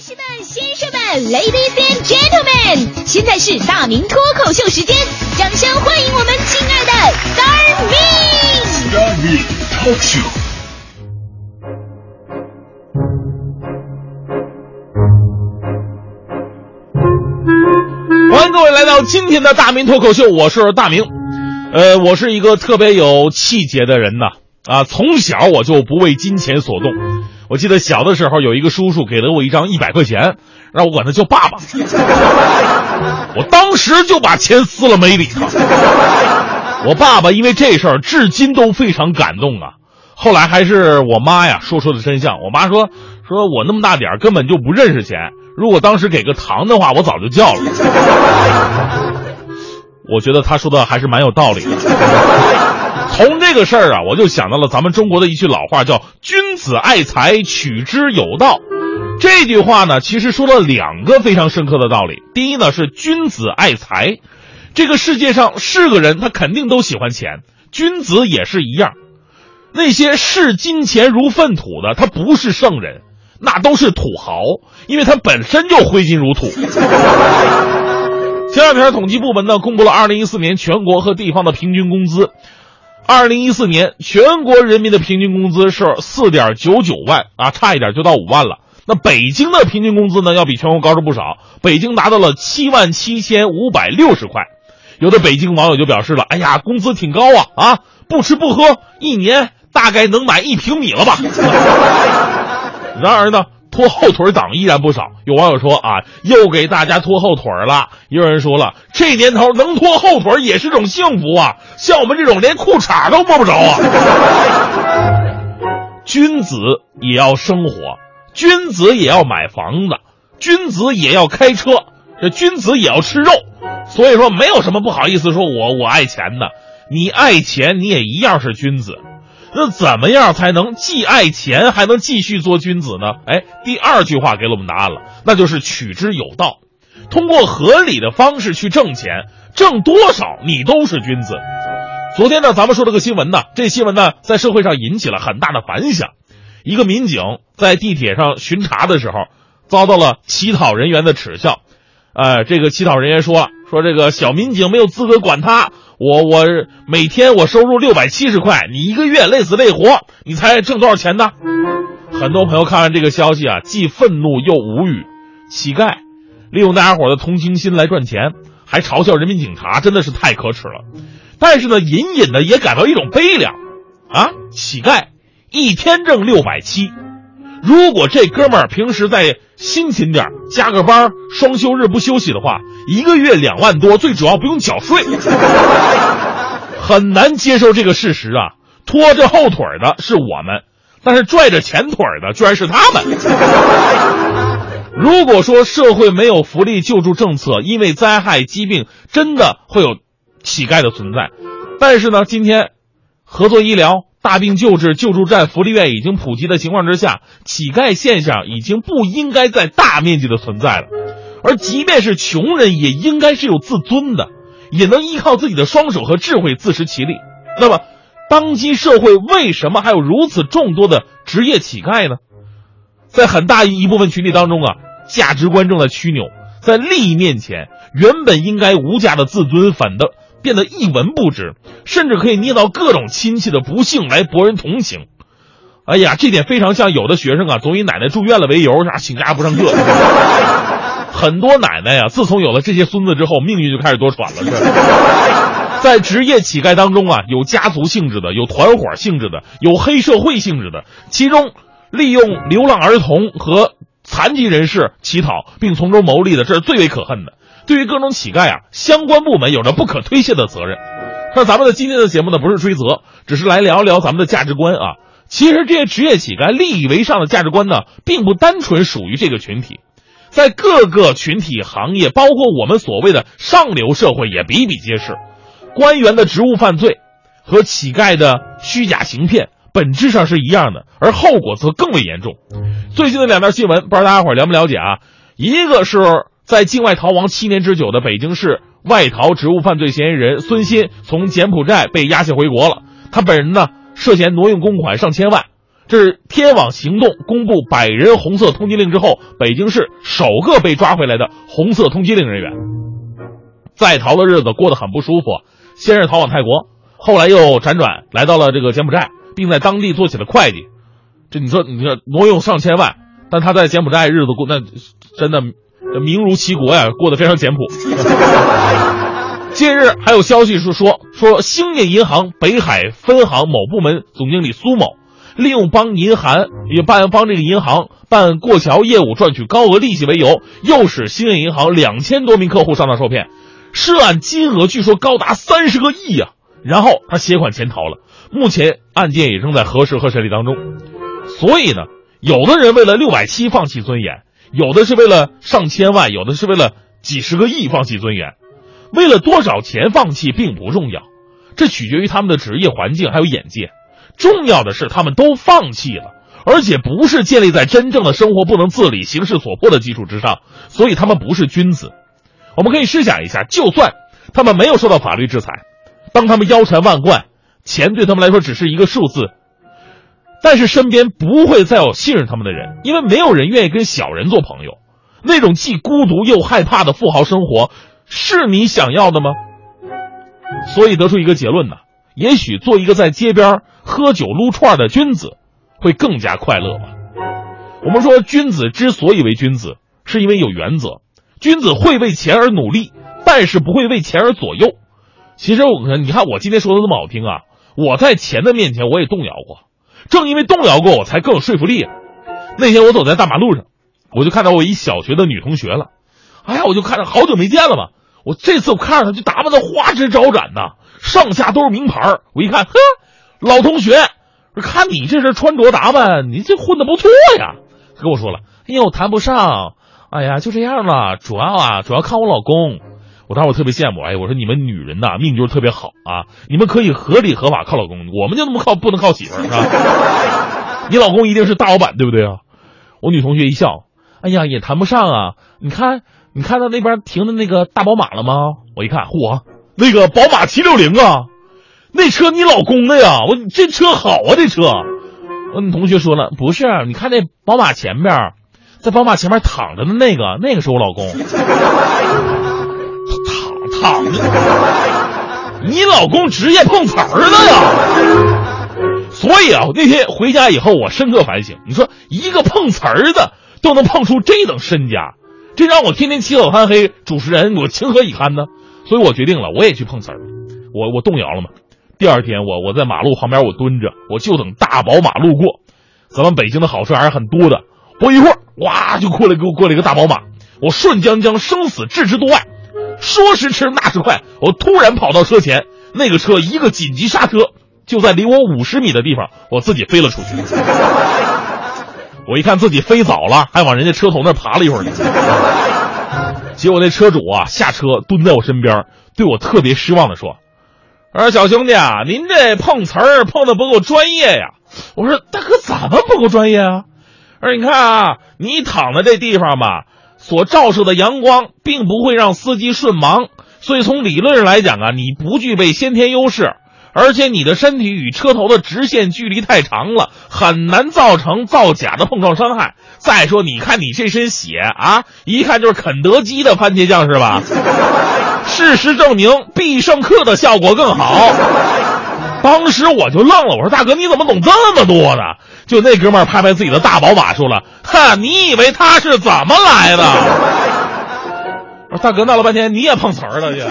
女士们、先生们，Ladies and Gentlemen，现在是大明脱口秀时间，掌声欢迎我们亲爱的 Star Me！Star Me Talk Show。欢迎各位来到今天的大明脱口秀，我是大明。呃，我是一个特别有气节的人呐，啊，从小我就不为金钱所动。我记得小的时候有一个叔叔给了我一张一百块钱，让我管他叫爸爸。我当时就把钱撕了没理他。我爸爸因为这事儿至今都非常感动啊。后来还是我妈呀说出了真相。我妈说说我那么大点儿根本就不认识钱，如果当时给个糖的话，我早就叫了。我觉得他说的还是蛮有道理的。从这个事儿啊，我就想到了咱们中国的一句老话，叫“君子爱财，取之有道”。这句话呢，其实说了两个非常深刻的道理。第一呢，是君子爱财。这个世界上是个人，他肯定都喜欢钱，君子也是一样。那些视金钱如粪土的，他不是圣人，那都是土豪，因为他本身就挥金如土。前两天，统计部门呢公布了二零一四年全国和地方的平均工资。二零一四年全国人民的平均工资是四点九九万啊，差一点就到五万了。那北京的平均工资呢，要比全国高出不少，北京达到了七万七千五百六十块。有的北京网友就表示了：“哎呀，工资挺高啊啊，不吃不喝，一年大概能买一平米了吧？” 然而呢。拖后腿党依然不少，有网友说啊，又给大家拖后腿了。也有人说了，这年头能拖后腿也是种幸福啊，像我们这种连裤衩都摸不着啊。君子也要生活，君子也要买房子，君子也要开车，这君子也要吃肉。所以说，没有什么不好意思说我我爱钱的，你爱钱你也一样是君子。那怎么样才能既爱钱还能继续做君子呢？哎，第二句话给了我们答案了，那就是取之有道，通过合理的方式去挣钱，挣多少你都是君子。昨天呢，咱们说了个新闻呢，这新闻呢在社会上引起了很大的反响。一个民警在地铁上巡查的时候，遭到了乞讨人员的耻笑。呃，这个乞讨人员说说这个小民警没有资格管他。我我每天我收入六百七十块，你一个月累死累活，你猜挣多少钱呢？很多朋友看完这个消息啊，既愤怒又无语。乞丐利用大家伙的同情心来赚钱，还嘲笑人民警察，真的是太可耻了。但是呢，隐隐的也感到一种悲凉啊！乞丐一天挣六百七，如果这哥们儿平时再辛勤点，加个班，双休日不休息的话，一个月两万多，最主要不用缴税。很难接受这个事实啊！拖着后腿的是我们，但是拽着前腿的居然是他们。如果说社会没有福利救助政策，因为灾害疾病真的会有乞丐的存在。但是呢，今天合作医疗、大病救治、救助站、福利院已经普及的情况之下，乞丐现象已经不应该再大面积的存在了。而即便是穷人，也应该是有自尊的，也能依靠自己的双手和智慧自食其力。那么，当今社会为什么还有如此众多的职业乞丐呢？在很大一部分群体当中啊，价值观正在曲扭，在利益面前，原本应该无价的自尊，反的变得一文不值，甚至可以捏造各种亲戚的不幸来博人同情。哎呀，这点非常像有的学生啊，总以奶奶住院了为由，啥请假不上课。很多奶奶呀，自从有了这些孙子之后，命运就开始多舛了。在职业乞丐当中啊，有家族性质的，有团伙性质的，有黑社会性质的。其中，利用流浪儿童和残疾人士乞讨并从中牟利的，这是最为可恨的。对于各种乞丐啊，相关部门有着不可推卸的责任。那咱们的今天的节目呢，不是追责，只是来聊一聊咱们的价值观啊。其实这些职业乞丐利益为上的价值观呢，并不单纯属于这个群体。在各个群体行业，包括我们所谓的上流社会，也比比皆是。官员的职务犯罪和乞丐的虚假行骗，本质上是一样的，而后果则更为严重。最近的两条新闻，不知道大家伙了不了解啊？一个是在境外逃亡七年之久的北京市外逃职务犯罪嫌疑人孙鑫，从柬埔寨被押解回国了。他本人呢，涉嫌挪用公款上千万。这是天网行动公布百人红色通缉令之后，北京市首个被抓回来的红色通缉令人员。在逃的日子过得很不舒服，先是逃往泰国，后来又辗转来到了这个柬埔寨，并在当地做起了会计。这你说，你说挪用上千万，但他在柬埔寨日子过那真的这名如其国呀，过得非常简朴。近日还有消息是说，说兴业银行北海分行某部门总经理苏某。利用帮银行也办帮这个银行办过桥业务赚取高额利息为由，诱使兴业银行两千多名客户上当受骗，涉案金额据说高达三十个亿呀。然后他携款潜逃了，目前案件也正在核实和审理当中。所以呢，有的人为了六百七放弃尊严，有的是为了上千万，有的是为了几十个亿放弃尊严。为了多少钱放弃并不重要，这取决于他们的职业环境还有眼界。重要的是，他们都放弃了，而且不是建立在真正的生活不能自理、形势所迫的基础之上，所以他们不是君子。我们可以试想一下，就算他们没有受到法律制裁，当他们腰缠万贯，钱对他们来说只是一个数字，但是身边不会再有信任他们的人，因为没有人愿意跟小人做朋友。那种既孤独又害怕的富豪生活，是你想要的吗？所以得出一个结论呢。也许做一个在街边喝酒撸串的君子，会更加快乐吧。我们说，君子之所以为君子，是因为有原则。君子会为钱而努力，但是不会为钱而左右。其实我你看，我今天说的这么好听啊，我在钱的面前我也动摇过，正因为动摇过，我才更有说服力。那天我走在大马路上，我就看到我一小学的女同学了。哎呀，我就看着好久没见了嘛。我这次我看着她就打扮的花枝招展呐。上下都是名牌我一看，呵，老同学，看你这身穿着打扮，你这混的不错呀。他跟我说了，哎呦，谈不上，哎呀，就这样了。主要啊，主要看我老公。我当时我特别羡慕，哎，我说你们女人呐，命就是特别好啊，你们可以合理合法靠老公，我们就那么靠，不能靠媳妇儿，是吧？你老公一定是大老板，对不对啊？我女同学一笑，哎呀，也谈不上啊。你看，你看到那边停的那个大宝马了吗？我一看，嚯！那个宝马七六零啊，那车你老公的呀？我这车好啊，这车。嗯，同学说了，不是，你看那宝马前边，在宝马前面躺着的那个，那个是我老公。躺着，你老公职业碰瓷儿的呀？所以啊，那天回家以后，我深刻反省。你说一个碰瓷儿的都能碰出这等身家，这让我天天起早贪黑，主持人我情何以堪呢？所以我决定了，我也去碰瓷儿，我我动摇了嘛。第二天，我我在马路旁边，我蹲着，我就等大宝马路过。咱们北京的好事还是很多的，不一会儿，哇，就过来给我过来一个大宝马。我瞬将将，生死置之度外，说时迟，那时快，我突然跑到车前，那个车一个紧急刹车，就在离我五十米的地方，我自己飞了出去。我一看自己飞早了，还往人家车头那爬了一会儿呢。结果那车主啊下车蹲在我身边，对我特别失望的说：“说小兄弟啊，您这碰瓷儿碰的不够专业呀。”我说：“大哥怎么不够专业啊？”说：“你看啊，你躺在这地方吧，所照射的阳光并不会让司机瞬盲，所以从理论上来讲啊，你不具备先天优势。”而且你的身体与车头的直线距离太长了，很难造成造假的碰撞伤害。再说，你看你这身血啊，一看就是肯德基的番茄酱是吧？事实证明，必胜客的效果更好。当时我就愣了，我说：“大哥，你怎么懂这么多呢？”就那哥们儿拍拍自己的大宝马，说了：“哈，你以为他是怎么来的？”：“大哥，闹了半天你也碰瓷儿了去？”